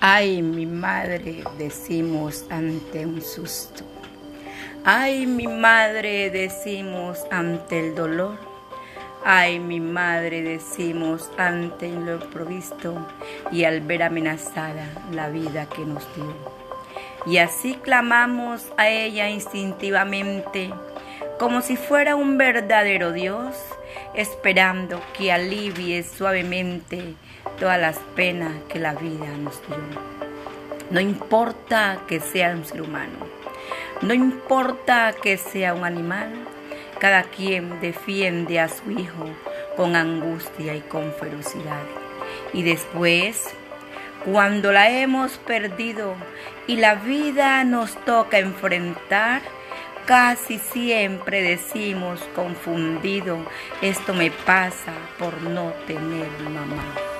Ay, mi madre, decimos ante un susto. Ay, mi madre, decimos ante el dolor. Ay, mi madre, decimos ante lo provisto y al ver amenazada la vida que nos dio. Y así clamamos a ella instintivamente, como si fuera un verdadero Dios, esperando que alivie suavemente todas las penas que la vida nos dio. No importa que sea un ser humano, no importa que sea un animal, cada quien defiende a su hijo con angustia y con ferocidad. Y después, cuando la hemos perdido y la vida nos toca enfrentar, casi siempre decimos confundido, esto me pasa por no tener mamá.